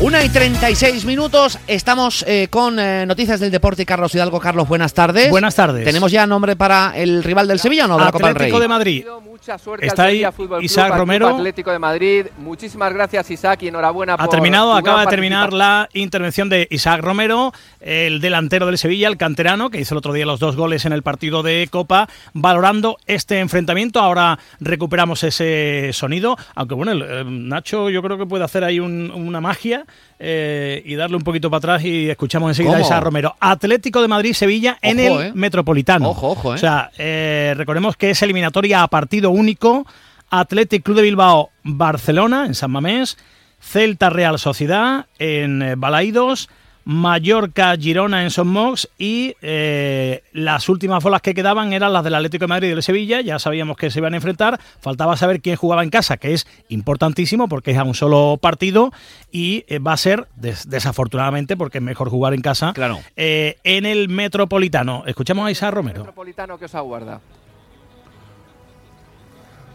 Una y 36 minutos, estamos eh, con eh, noticias del deporte. Carlos Hidalgo, Carlos, buenas tardes. Buenas tardes. ¿Tenemos ya nombre para el rival del Sevilla o no? De la Copa del Rey. Atlético de Madrid. Mucha suerte Está al ahí Fútbol Isaac Club Romero. Atlético de Madrid. Muchísimas gracias, Isaac, y enhorabuena Ha por terminado, acaba de terminar la intervención de Isaac Romero, el delantero del Sevilla, el canterano, que hizo el otro día los dos goles en el partido de Copa, valorando este enfrentamiento. Ahora recuperamos ese sonido, aunque bueno, el, Nacho yo creo que puede hacer ahí un- una magia eh, y darle un poquito para atrás y escuchamos enseguida a. Isaac Romero. Atlético de Madrid-Sevilla en el eh. Metropolitano. Ojo, ojo, eh. O sea, eh, recordemos que es eliminatoria a partido único. Athletic Club de Bilbao, Barcelona, en San Mamés. Celta Real Sociedad, en Balaídos. Mallorca, Girona en Son Mox y eh, las últimas bolas que quedaban eran las del Atlético de Madrid y del Sevilla, ya sabíamos que se iban a enfrentar, faltaba saber quién jugaba en casa, que es importantísimo porque es a un solo partido y eh, va a ser, des- desafortunadamente, porque es mejor jugar en casa, Claro. eh, en el Metropolitano. Escuchamos a Isa Romero. Metropolitano que os aguarda.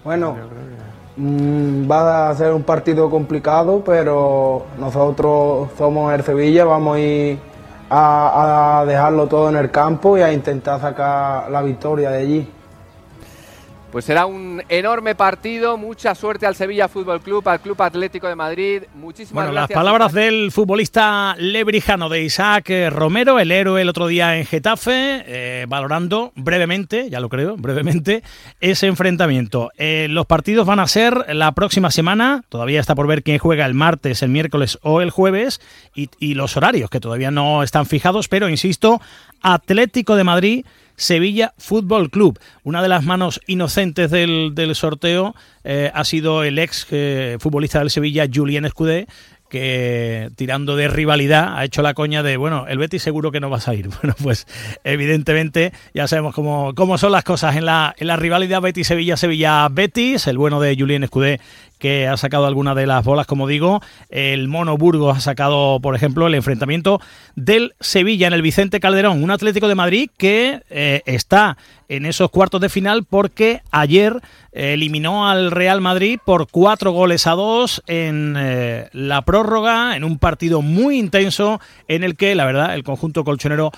Bueno, va a ser un partido complicado, pero nosotros somos el Sevilla, vamos a ir a, a dejarlo todo en el campo y a intentar sacar la victoria de allí. Pues será un enorme partido. Mucha suerte al Sevilla Fútbol Club, al Club Atlético de Madrid. Muchísimas Bueno, las gracias. palabras Isaac. del futbolista lebrijano de Isaac eh, Romero, el héroe el otro día en Getafe, eh, valorando brevemente, ya lo creo, brevemente, ese enfrentamiento. Eh, los partidos van a ser la próxima semana, todavía está por ver quién juega el martes, el miércoles o el jueves, y, y los horarios que todavía no están fijados, pero insisto, Atlético de Madrid. Sevilla Fútbol Club. Una de las manos inocentes del, del sorteo eh, ha sido el ex eh, futbolista del Sevilla, Julien Escudé, que tirando de rivalidad ha hecho la coña de, bueno, el Betis seguro que no vas a ir. Bueno, pues evidentemente ya sabemos cómo, cómo son las cosas en la, en la rivalidad Betis-Sevilla, Sevilla-Betis, el bueno de Julien Escudé que ha sacado algunas de las bolas, como digo. El Mono Burgos ha sacado, por ejemplo, el enfrentamiento del Sevilla en el Vicente Calderón, un Atlético de Madrid que eh, está en esos cuartos de final porque ayer eh, eliminó al Real Madrid por cuatro goles a dos en eh, la prórroga, en un partido muy intenso en el que, la verdad, el conjunto colchonero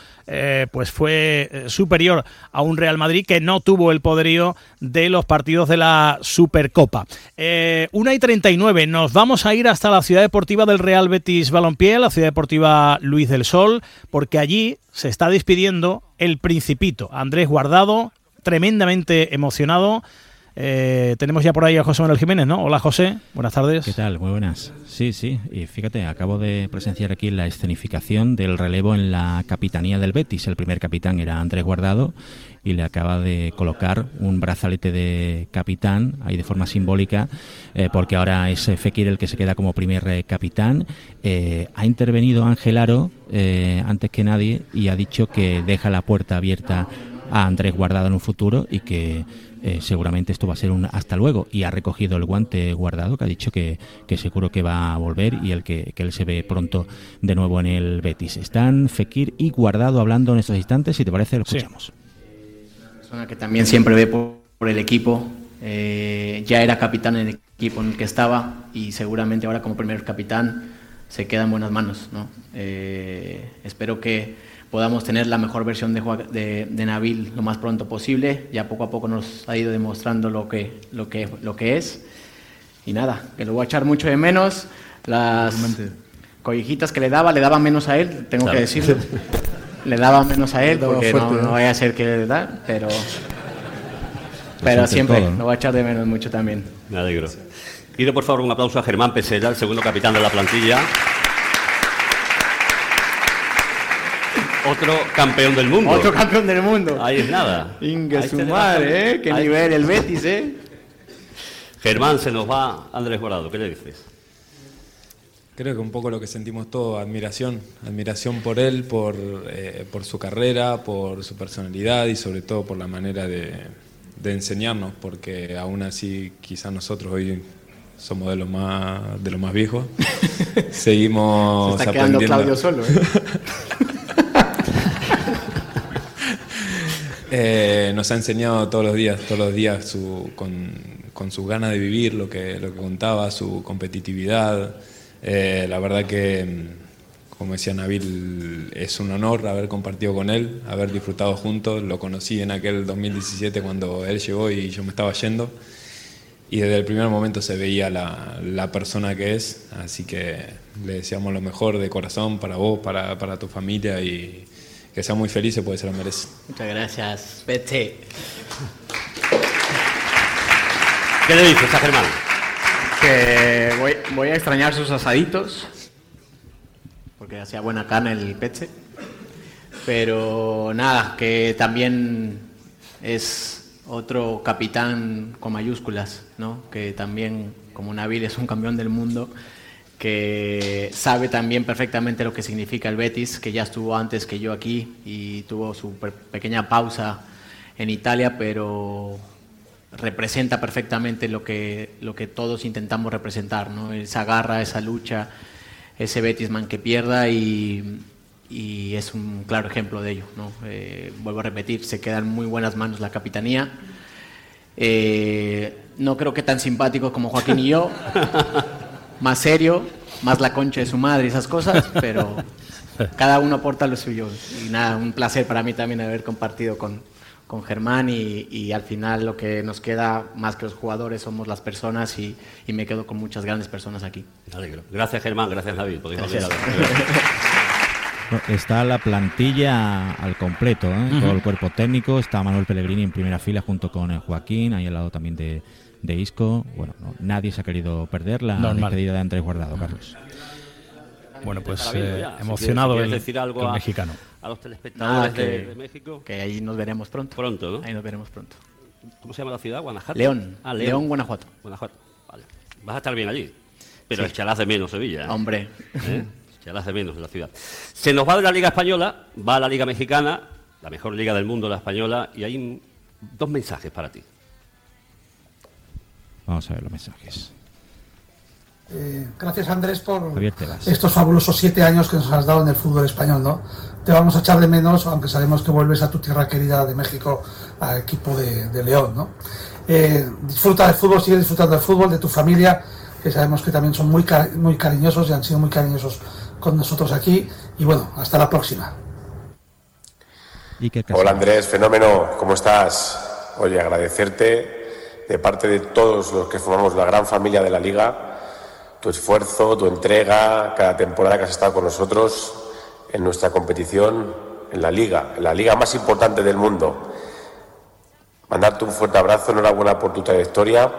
pues fue superior a un Real Madrid que no tuvo el poderío de los partidos de la Supercopa. Eh, una y 39, nos vamos a ir hasta la ciudad deportiva del Real Betis Balompié, la ciudad deportiva Luis del Sol, porque allí se está despidiendo el Principito, Andrés Guardado, tremendamente emocionado. Eh, tenemos ya por ahí a José Manuel Jiménez, ¿no? Hola José, buenas tardes. ¿Qué tal? Muy buenas. Sí, sí. Y fíjate, acabo de presenciar aquí la escenificación del relevo en la capitanía del Betis. El primer capitán era Andrés Guardado y le acaba de colocar un brazalete de capitán ahí de forma simbólica eh, porque ahora es Fekir el que se queda como primer eh, capitán. Eh, ha intervenido Ángel Aro antes que nadie y ha dicho que deja la puerta abierta a Andrés Guardado en un futuro y que eh, seguramente esto va a ser un hasta luego y ha recogido el guante guardado que ha dicho que, que seguro que va a volver y el que, que él se ve pronto de nuevo en el Betis. Están Fekir y Guardado hablando en estos instantes, si te parece lo Sí. escuchamos. persona que también siempre ve por, por el equipo. eh, ya era capitán en el equipo en el que estaba y seguramente ahora como primer capitán se queda en buenas manos. ¿no? Eh, espero que podamos tener la mejor versión de, de, de Nabil lo más pronto posible. Ya poco a poco nos ha ido demostrando lo que, lo que, lo que es. Y nada, que lo voy a echar mucho de menos. Las collejitas que le daba, le daba menos a él, tengo que decirlo. Le daba menos a él porque no, no vaya a ser que le da, pero, pero siempre lo voy a echar de menos mucho también. Me alegro. Pido por favor un aplauso a Germán Pesela, el segundo capitán de la plantilla. Otro campeón del mundo. Otro campeón del mundo. Ahí es nada. Inga su se madre, va- ¿eh? Qué ahí- nivel el Betis, ¿eh? Germán, se nos va Andrés Guardado. ¿Qué le dices? Creo que un poco lo que sentimos todos, admiración, admiración por él, por, eh, por su carrera, por su personalidad y sobre todo por la manera de, de enseñarnos, porque aún así quizás nosotros hoy somos de los más, de los más viejos, Se seguimos está quedando aprendiendo. Claudio solo, ¿eh? Eh, nos ha enseñado todos los días, todos los días su, con, con sus ganas de vivir, lo que, lo que contaba, su competitividad. Eh, la verdad que, como decía Nabil, es un honor haber compartido con él, haber disfrutado juntos. Lo conocí en aquel 2017 cuando él llegó y yo me estaba yendo. Y desde el primer momento se veía la, la persona que es, así que le deseamos lo mejor de corazón para vos, para, para tu familia y que sea muy feliz, pues se lo merece. Muchas gracias, Pete. ¿Qué le dices a Germán? Que voy, voy a extrañar sus asaditos, porque hacía buena carne el Pete. Pero nada, que también es otro capitán con mayúsculas, ¿no? que también, como Nabil, es un campeón del mundo, que sabe también perfectamente lo que significa el Betis, que ya estuvo antes que yo aquí y tuvo su pe- pequeña pausa en Italia, pero representa perfectamente lo que, lo que todos intentamos representar, ¿no? esa garra, esa lucha, ese Betisman que pierda y, es un claro ejemplo de ello. ¿no? Eh, vuelvo a repetir, se queda en muy buenas manos la capitanía. Eh, no creo que tan simpático como Joaquín y yo, más serio, más la concha de su madre y esas cosas, pero cada uno aporta lo suyo. Y nada, un placer para mí también haber compartido con, con Germán y, y al final lo que nos queda más que los jugadores somos las personas y, y me quedo con muchas grandes personas aquí. Gracias, Germán. Gracias, David. Gracias. Está la plantilla al completo, ¿eh? Todo el cuerpo técnico. Está Manuel Pellegrini en primera fila junto con eh, Joaquín, ahí al lado también de, de Isco. Bueno, no, nadie se ha querido perder la Normal. despedida de Andrés Guardado, Carlos. Bueno, pues eh, emocionado el, decir algo el a- mexicano. A los telespectadores Nada, de, que, de México. que ahí nos veremos pronto. Pronto, ¿no? Ahí nos veremos pronto. ¿Cómo se llama la ciudad? ¿Guanajuato? León. Ah, León, Guanajuato. Guanajuato. Vale. Vas a estar bien allí. Pero Sí. echarás de menos Sevilla. ¿eh? Hombre. ¿Eh? Echarás de menos la ciudad. Se nos va de la Liga Española, va a la Liga Mexicana, la mejor liga del mundo, la española, y hay dos mensajes para ti. Vamos a ver los mensajes. Eh, gracias Andrés por estos fabulosos siete años que nos has dado en el fútbol español, ¿no? Te vamos a echar de menos, aunque sabemos que vuelves a tu tierra querida de México, al equipo de, de León, ¿no? Eh, disfruta del fútbol, sigue disfrutando del fútbol, de tu familia, que sabemos que también son muy, cari- muy cariñosos y han sido muy cariñosos con nosotros aquí. Y bueno, hasta la próxima. Hola Andrés, fenómeno, ¿cómo estás? Oye, agradecerte de parte de todos los que formamos la gran familia de la liga, tu esfuerzo, tu entrega, cada temporada que has estado con nosotros en nuestra competición, en la liga, en la liga más importante del mundo. Mandarte un fuerte abrazo, enhorabuena por tu trayectoria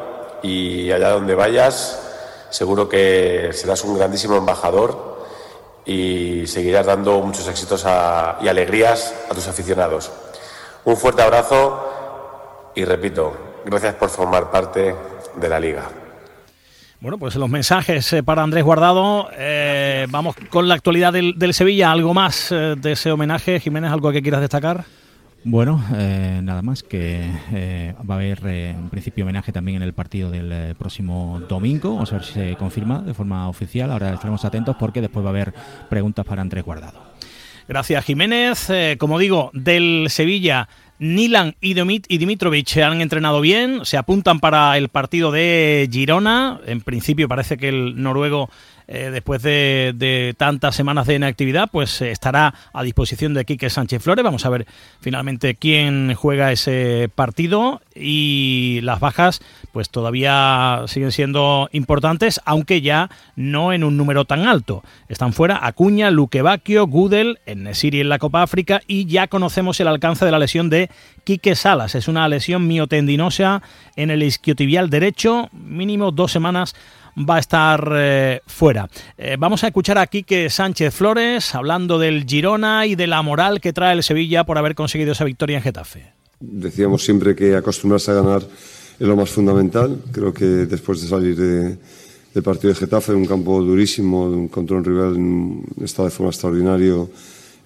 y allá donde vayas, seguro que serás un grandísimo embajador y seguirás dando muchos éxitos a- y alegrías a tus aficionados. Un fuerte abrazo y repito, gracias por formar parte de la liga. Bueno, pues los mensajes eh, para Andrés Guardado. Eh, vamos con la actualidad del, del Sevilla. ¿Algo más eh, de ese homenaje? Jiménez, ¿algo que quieras destacar? Bueno, eh, nada más que eh, va a haber eh, en principio homenaje también en el partido del eh, próximo domingo. Vamos a ver si se confirma de forma oficial. Ahora estaremos atentos porque después va a haber preguntas para Andrés Guardado. Gracias, Jiménez. Como digo, del Sevilla, Nilan y, Dimit- y han entrenado bien, se apuntan para el partido de Girona. En principio parece que el noruego, eh, después de, tantas semanas de inactividad, pues eh, estará a disposición de Quique Sánchez Flores. Vamos a ver finalmente quién juega ese partido y las bajas pues todavía siguen siendo importantes, aunque ya no en un número tan alto. Están fuera Acuña, Luque Bacchio, Gudel, Nesiri en la Copa África y ya conocemos el alcance de la lesión de Quique Salas. Es una lesión miotendinosa en el isquiotibial derecho, mínimo dos semanas va a estar eh, fuera. Eh, vamos a escuchar a Quique Sánchez Flores hablando del Girona y de la moral que trae el Sevilla por haber conseguido esa victoria en Getafe. Decíamos siempre que acostumbrarse a ganar es lo más fundamental. Creo que después de salir de, del partido de Getafe, un campo durísimo, contra un rival en estado de forma extraordinario,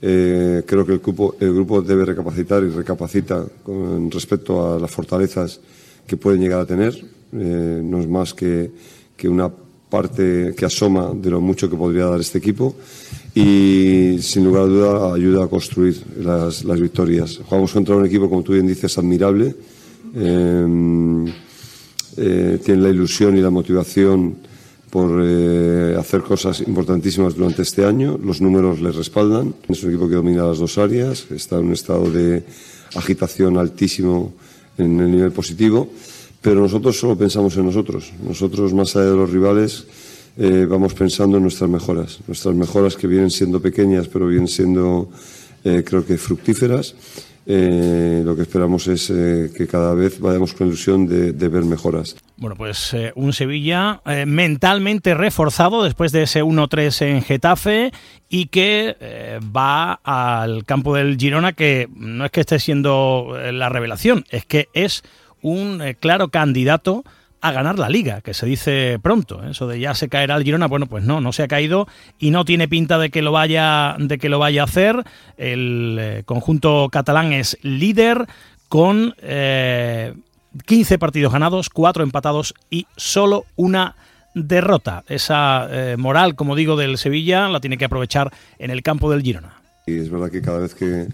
eh, creo que el grupo, el grupo debe recapacitar y recapacita con respecto a las fortalezas que pueden llegar a tener. Eh, no es más que, que una parte que asoma de lo mucho que podría dar este equipo. y sin lugar a duda ayuda a construir las, las victorias. Jugamos contra un equipo, como tú bien dices, admirable. Eh, eh, tiene la ilusión y la motivación por eh, hacer cosas importantísimas durante este año. Los números les respaldan. Es un equipo que domina las dos áreas, está en un estado de agitación altísimo en el nivel positivo, pero nosotros solo pensamos en nosotros. Nosotros, más allá de los rivales, eh, vamos pensando en nuestras mejoras. Nuestras mejoras que vienen siendo pequeñas, pero vienen siendo, eh, creo que, fructíferas. Eh, lo que esperamos es que cada vez vayamos con ilusión de, ver mejoras. Bueno, pues un Sevilla mentalmente reforzado después de ese 1-3 en Getafe y que va al campo del Girona, que no es que esté siendo la revelación, es que es un eh, claro candidato a ganar la liga, que se dice pronto. ¿eh? Eso de ya se caerá el Girona, bueno, pues no, no se ha caído y no tiene pinta de que lo vaya, de que lo vaya a hacer. El eh, conjunto catalán es líder con eh, 15 partidos ganados, 4 empatados y solo una derrota. Esa moral, como digo, del Sevilla la tiene que aprovechar en el campo del Girona. Y es verdad que cada vez que,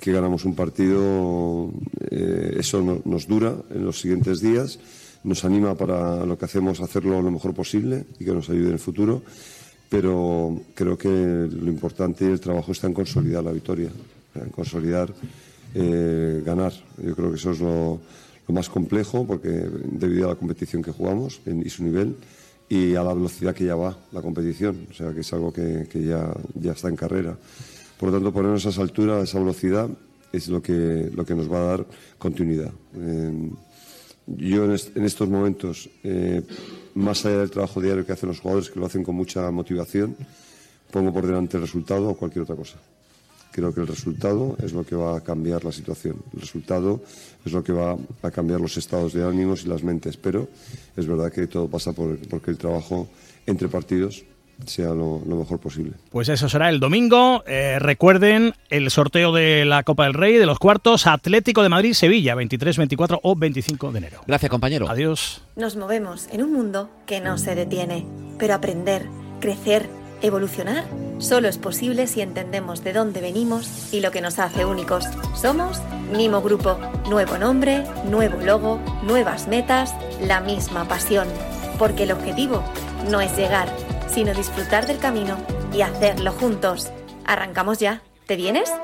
que ganamos un partido, eh, eso no- nos dura en los siguientes días, nos anima para lo que hacemos hacerlo lo mejor posible y que nos ayude en el futuro. Pero creo que lo importante y el trabajo está en consolidar la victoria, en consolidar eh, ganar. Yo creo que eso es lo, más complejo porque debido a la competición que jugamos y su nivel y a la velocidad que ya va la competición, o sea que es algo que, que ya, ya está en carrera. Por lo tanto, ponernos a esa altura, a esa velocidad, es lo que, lo que nos va a dar continuidad. Yo en estos momentos, eh, más allá del trabajo diario que hacen los jugadores, que lo hacen con mucha motivación, pongo por delante el resultado o cualquier otra cosa. Creo que el resultado es lo que va a cambiar la situación. El resultado es lo que va a cambiar los estados de ánimos y las mentes. Pero es verdad que todo pasa por porque el trabajo entre partidos sea lo, lo mejor posible. Pues eso será el domingo. Eh, recuerden el sorteo de la Copa del Rey de los cuartos Atlético de Madrid-Sevilla, 23, 24 o 25 de enero. Gracias, compañero. Adiós. Nos movemos en un mundo que no se detiene, pero aprender, crecer, evolucionar, solo es posible si entendemos de dónde venimos y lo que nos hace únicos. Somos Nimo Grupo, nuevo nombre, nuevo logo, nuevas metas, la misma pasión, porque el objetivo no es llegar, sino disfrutar del camino y hacerlo juntos. ¿Arrancamos ya? ¿Te vienes?